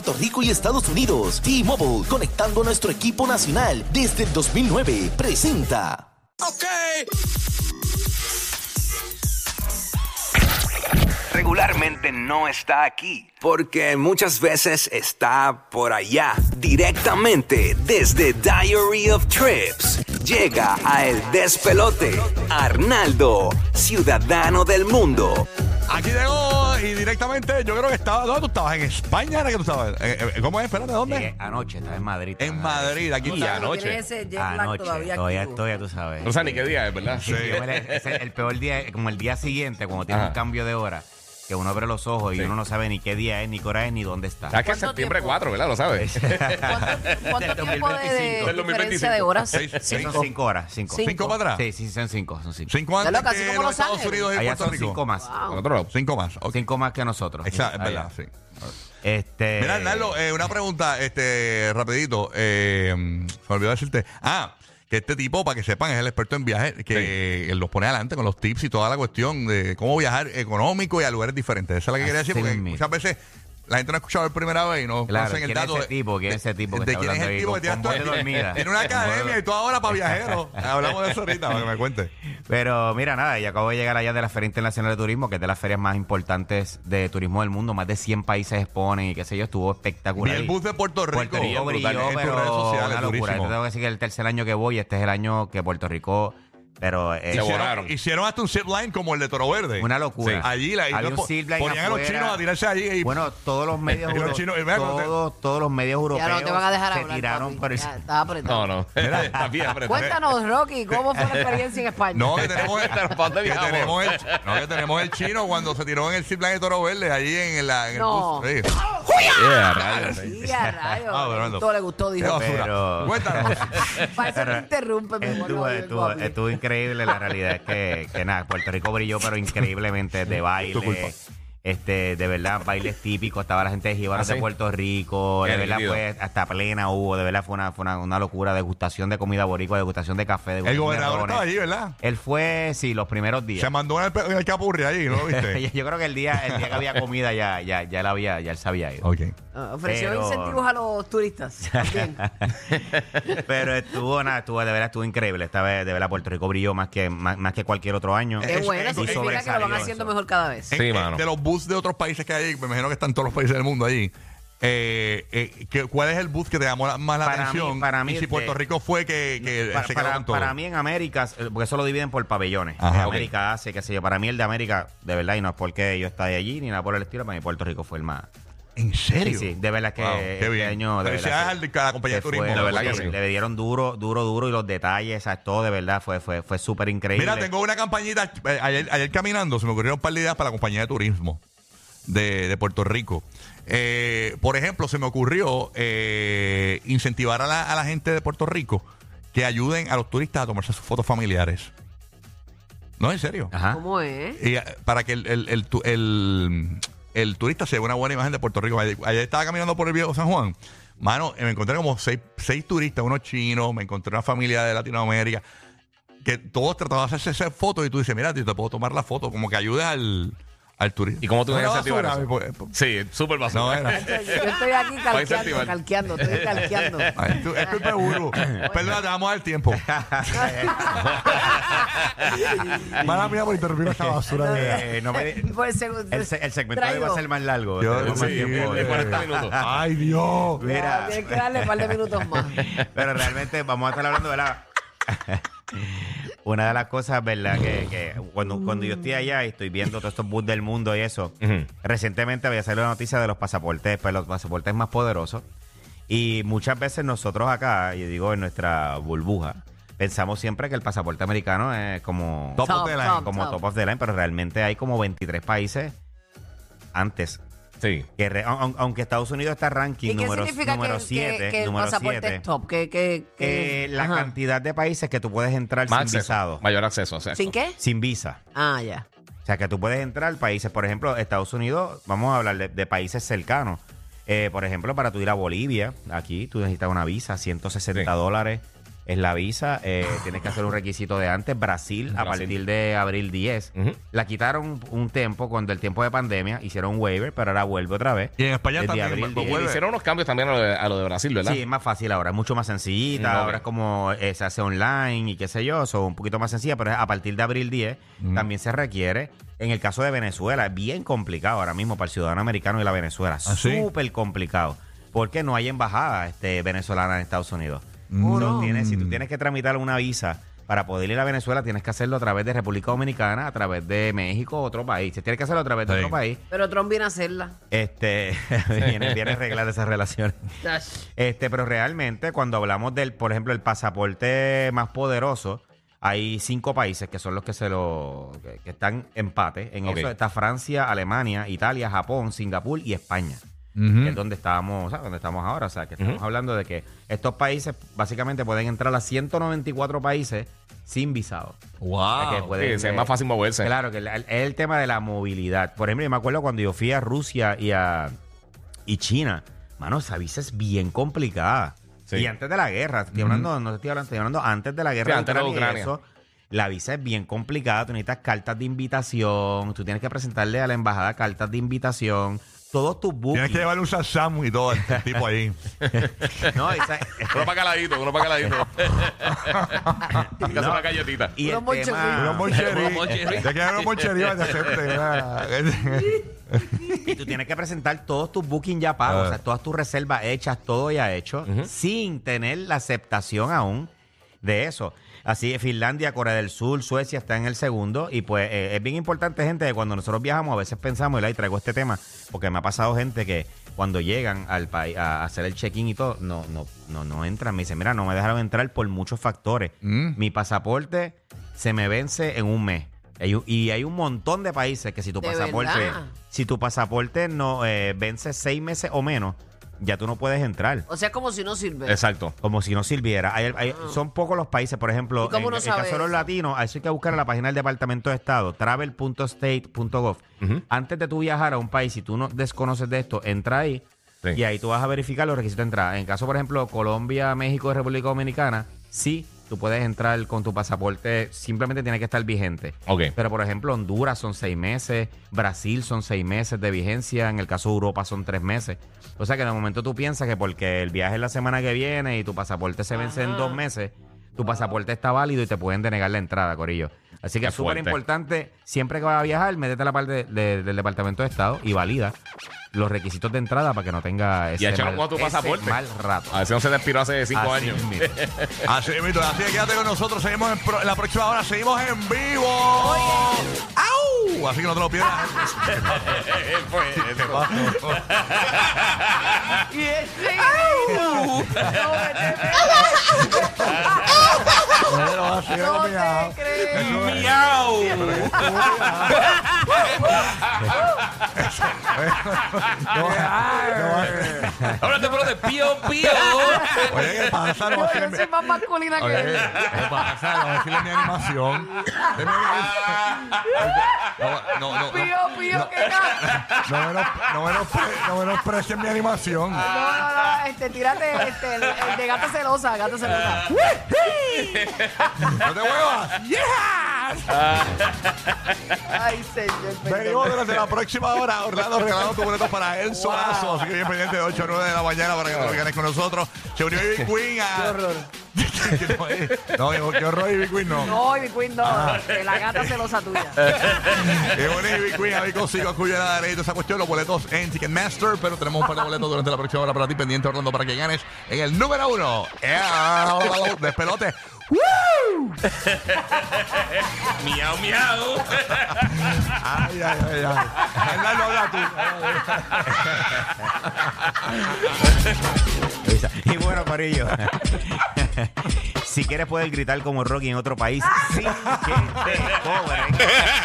Puerto Rico y Estados Unidos. T-Mobile, conectando nuestro equipo nacional desde el 2009, presenta. Ok. regularmente no está aquí, porque muchas veces está por allá, directamente desde Diary of Trips. Llega a El Despelote, Arnaldo, ciudadano del mundo. Aquí llegó y directamente yo creo que estaba. ¿Dónde tú estabas? ¿En España era que tú estabas? Eh, eh, ¿Cómo es? Espérate, ¿dónde? Llegué anoche, estaba en Madrid. estaba En Madrid, aquí Y está. anoche. Tiene ese jet lag Anoche, todavía todavía, activo. todavía tú sabes. No sé ni qué día es, ¿verdad? Sí. Yo me le- es el, peor día, como el día siguiente, cuando tiene Ajá. un cambio de hora, que uno abre los ojos y Sí. uno no sabe ni qué día es, ni qué hora es, ni dónde está. ¿Sabes que es ¿Cuánto septiembre tiempo? 4, ¿verdad? Lo sabes. ¿Cuánto, cuánto Del tiempo de, 2025. Del 2025. diferencia de horas? Seis- Sí, cinco. son cinco horas, cinco. Cinco. ¿Cinco para atrás? Sí, sí, son cinco, son cinco. Cinco antes que los Estados Ángeles. Unidos y Allá Puerto son Rico. cinco más. Al otro lado. Cinco más. ok. Cinco más que nosotros. Exacto, es verdad, sí. Este, Mira, Arnaldo, eh, una pregunta, este, rapidito. Eh, me olvidó decirte. Ah, que este tipo, para que sepan, es el experto en viajes, que él los pone adelante con los tips y toda la cuestión de cómo viajar económico y a lugares diferentes. Esa es la que quería decir, porque mismo. muchas veces la gente no ha escuchado por primera vez y no Claro, conocen el ¿quién es dato. ese tipo? ¿Quién es ese tipo que de está quién es el tipo que tiene? Tiene una academia y toda hora para viajeros. Hablamos de eso ahorita, para que me cuente. Pero mira, nada, y acabo de llegar allá de la Feria Internacional de Turismo, que es de las ferias más importantes de turismo del mundo. Más de 100 países exponen y qué sé yo, estuvo espectacular. el bus de Puerto Rico. Puerto Rico brilló, en pero redes sociales, una locura. Yo tengo que decir que es el tercer año que voy, este es el año que Puerto Rico, pero eh, Se volaron. Hicieron, hicieron hasta un zip line como el de Toro Verde. una locura. Sí. Allí la Había un po- zip line ponían a los afuera. chinos a tirarse allí y Bueno, todos los medios Y los europeos, chinos, te- todos, todos los medios europeos Ya no te van a dejar se hablar. tiraron papi. por el- Ya, estaba apretado. No, no. Está bien, apretado. Cuéntanos, Rocky, ¿cómo fue la experiencia en España? No, que tenemos, Pero, ¿para dónde que viajamos? tenemos el, no, que tenemos el chino cuando se tiró en el zip line de Toro Verde, allí en, la, en el No. bus. Sí. Yeah, rayos. Sí, a rayos. Ah, le Fernando. gustó, le gustó, Qué dijo. Pero- Cuéntanos. Para eso Pero me interrumpe, mi amor, Estuvo, estuvo, increíble. La realidad es que, que nada, Puerto Rico brilló, pero increíblemente de Tu culpa. baile. Este, de verdad, bailes típicos, estaba la gente de Jíbaros ¿Ah, de sí? Puerto Rico, Qué de verdad nítido. pues hasta plena hubo, de verdad fue una, fue una, una locura, degustación de comida boricua, degustación de café, El degustación gobernador de estaba rones. allí, ¿verdad? Él fue, sí, los primeros días. Se mandó en el, en el capurri allí, ¿no lo viste? Yo creo que el día, el día que había comida ya, ya, ya él había, ya él se había ido. ok. Ah, Ofreció Pero- incentivos a los turistas. Pero estuvo, nada, estuvo, de verdad, estuvo increíble. Esta vez, de verdad, Puerto Rico brilló más que, más, más que cualquier otro año. Qué bueno, eso- y significa que lo van sobresalió haciendo eso. mejor cada vez. Sí, En- mano. De los bus de otros países que hay me imagino que están todos los países del mundo allí. Eh, eh, ¿qué- ¿Cuál es el bus que te llamó la- más la Para mí- atención? para mí y si Puerto Rico fue que, que para, se quedó para- con todo. para mí en América, eh, porque eso lo dividen por pabellones. Ajá. América hace, qué sé yo. Para mí el de América, de verdad, y no es porque yo esté allí ni nada por el estilo, para mí Puerto Rico fue el más. ¿En Sí, serio? sí, de verdad que Wow, este qué bien. año. De Felicidades verdad al- a la compañía de que fue- turismo. de verdad que sí, sí. Le dieron duro, duro, duro y los detalles, ¿sabes? todo de verdad fue fue fue súper increíble. Mira, tengo una campañita. eh, ayer, ayer caminando se me ocurrieron un par de ideas para la compañía de turismo de, de Puerto Rico. Eh, por ejemplo, se me ocurrió eh, incentivar a la, a la gente de Puerto Rico que ayuden a los turistas a tomarse sus fotos familiares. No, en serio. Ajá. ¿Cómo es? Y, eh, para que el, el, el, tu- el- el turista se vea una buena imagen de Puerto Rico. Ayer, estaba caminando por el viejo San Juan. Mano, eh, me encontré como seis, seis turistas, unos chinos, me encontré una familia de Latinoamérica, que todos trataban de hacerse esa foto y tú dices, mira, te puedo tomar la foto, como que ayudes al, al turista. ¿Y cómo tú No vas a incentivar basura, eso? eh, pues, Sí, súper basura. No era. Yo estoy aquí calqueando, incentivar. calqueando, estoy calqueando. Ay, tú- Es culpa de. Perdona, te vamos a dar tiempo. Mala mía por interrumpir esta basura. de- Eh, no me di- Por el el, se- el segmento traigo. de va a ser más largo. Yo- tenemos más sí, tiempo. de 40 minutos. Ay, Dios. Mira, Tienes que darle un par de minutos más. Pero realmente vamos a estar hablando de la... Una de las cosas, ¿verdad? Que, que cuando, cuando yo estoy allá y estoy viendo todos estos bus del mundo y eso, Ujú. recientemente había salido la noticia de los pasaportes, pues los pasaportes más poderosos. Y muchas veces nosotros acá, y digo en nuestra burbuja, pensamos siempre que el pasaporte americano es como Top Top, of the line. top. como top of the line, pero realmente hay como 23 países antes Sí. Que re- aun- aunque Estados Unidos está ranking ¿Y qué número significa número que, que- 7, que el número pasaporte 7, es top? Que, que, que- eh, la ajá. cantidad de países que tú puedes entrar Más sin acceso, visado, Mayor acceso. o sea, ¿Sin qué? sin visa. Ah, ya. O sea, que tú puedes entrar países, por ejemplo, Estados Unidos, vamos a hablar de, de países cercanos. Eh, por ejemplo, para tú ir a Bolivia, aquí tú necesitas una visa, 160 Sí. dólares es la visa. eh, tienes que hacer un requisito de antes. Brasil, a Brasil. partir de abril 10. Ujú. La quitaron un, tiempo cuando el tiempo de pandemia, hicieron un waiver, pero ahora vuelve otra vez. Y en España Desde también. abril diez. Y vuelve. hicieron unos cambios también a lo de, a lo de Brasil, ¿verdad? Sí, es más fácil ahora, es mucho más sencillita. Mm, ok. Ahora es como eh, se hace online y qué sé yo, son un poquito más sencilla, pero a partir de abril 10 Mm. también se requiere. En el caso de Venezuela, es bien complicado ahora mismo para el ciudadano americano y la Venezuela. ¿Ah, sí? Súper complicado. Porque no hay embajada este, venezolana en Estados Unidos. Tienes- si tú tienes que tramitar una visa para poder ir a Venezuela, tienes que hacerlo a través de República Dominicana, a través de México, otro país. Tienes que hacerlo a través de Sí. otro país. Pero Trump viene a hacerla. Este, viene, viene a arreglar esas relaciones. Este, pero realmente cuando hablamos del, por ejemplo, el pasaporte más poderoso, hay cinco países que son los que se lo que, que están empate. En Ok. eso está Francia, Alemania, Italia, Japón, Singapur y España. Que es donde estábamos, o sea, donde estamos ahora. O sea, que estamos hablando de que estos países básicamente pueden entrar a 194 países sin visado. Wow. O sea, que pueden, Sí, es más fácil moverse. Claro, que el- es el tema de la movilidad. Por ejemplo, yo me acuerdo cuando yo fui a Rusia y a y China. Mano, esa visa es bien complicada. Sí. Y antes de la guerra, estoy hablando, no estoy hablando, estoy hablando antes de la guerra Sí, antes de Ucrania. eso, la visa es bien complicada. Tú necesitas cartas de invitación. Tú tienes que presentarle a la embajada cartas de invitación. Todos tus bookings. Tienes que llevarle un salsamo y todo el tipo ahí. No, esa- Uno para caladito, uno para caladito. Hace una galletita. y el Unos tema-. Unos. Unos. Te quedan unos. Y tú tienes que presentar todos tus bookings ya pagos, Ah. o sea, todas tus reservas hechas, todo ya hecho, sin tener la aceptación aún de eso. Así, Finlandia, Corea del Sur, Suecia está en el segundo. Y pues eh, es bien importante, gente, que cuando nosotros viajamos, a veces pensamos, y traigo este tema, porque me ha pasado gente que cuando llegan al país a hacer el check-in y todo, no, no, no, no entran. Me dicen, mira, no me dejaron entrar por muchos factores. Mm. Mi pasaporte se me vence en un mes. Y hay un montón de países que si tu ¿De pasaporte, si tu pasaporte no eh, vence seis meses o menos, ya tú no puedes entrar. O sea, como si no sirve. Exacto. Como si no sirviera. Hay- hay- son pocos los países, por ejemplo, ¿Y cómo en uno el sabe caso de los eso? latinos, a eso hay que buscar en la página del Departamento de Estado, travel.state.gov. Antes de tú viajar a un país, si tú no desconoces de esto, entra ahí Sí. y ahí tú vas a verificar los requisitos de entrada. En caso, por ejemplo, Colombia, México y República Dominicana, sí, tú puedes entrar con tu pasaporte, simplemente tiene que estar vigente. Ok. Pero, por ejemplo, Honduras son seis meses, Brasil son seis meses de vigencia, en el caso de Europa son tres meses. O sea que de momento tú piensas que porque el viaje es la semana que viene y tu pasaporte se vence en dos meses, tu pasaporte está válido y te pueden denegar la entrada, Corillo. Así que es súper importante, siempre que vas a viajar, métete a la parte de- de- del Departamento de Estado y valida los requisitos de entrada para que no tenga ese, échalo mal, con tu ese pasaporte. mal rato. A ver si no se te expiró hace cinco Así años. mismo. Así es, mito. Así que quédate con nosotros. Seguimos en, pro- en la próxima hora. Seguimos en vivo. ¡Au! Así que no te lo pierdas. Fue- ¿Qué pasó? Y ese grito. No Pero así era no miau. te crees. Eso. ¡Miau! No, no, Ahora te pones de pío, pío. Oye, ¿qué pasa? No Yo va a mi- soy más masculina que Oye, él. ¿qué pasa? No va a decirle mi animación. Mi- No, no, no. Pío, pío, que ca- No menos, no menospre- no menosprecien mi animación. No, no, no, este, tírate este, el, el de gata celosa, gata celosa. No te muevas. Ay, señor, Venimos perdón. durante la próxima hora, Orlando, regalando tus boletos para el solazo. Así que bien pendiente de 8 a 9 de la mañana para que te con nosotros. Se unió Ivy Queen a. Qué horror. No, qué horror, Ivy Queen no. No, mi queen no, de la gata celosa tuya. Qué bonito, Ivy Queen, a mí consigo cuyo la derecho esa cuestión, los boletos en Ticketmaster, pero tenemos un par de boletos durante la próxima hora para ti, pendiente, Orlando, para que ganes en el número uno. ¡Eh! Despelote. ¡Woo! Miau, miau. Ay, ay, ay, ay. Hernán, no habla tú. Y bueno, Corillo. Si quieres puedes gritar como Rocky en otro país sin que te cobren.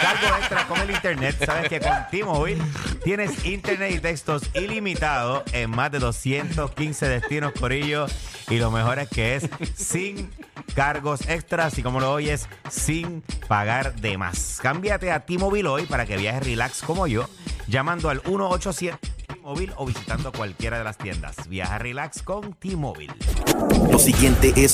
Cargo extra con el internet. Sabes que con T-Mobile tienes internet y textos ilimitados en más de 215 destinos Corillo. Y lo mejor es que es sin cargos extras y como lo oyes, sin pagar de más. Cámbiate a T-Mobile hoy para que viajes relax como yo, llamando al 187 T-Mobile o visitando cualquiera de las tiendas. Viaja relax con T-Mobile. Lo siguiente es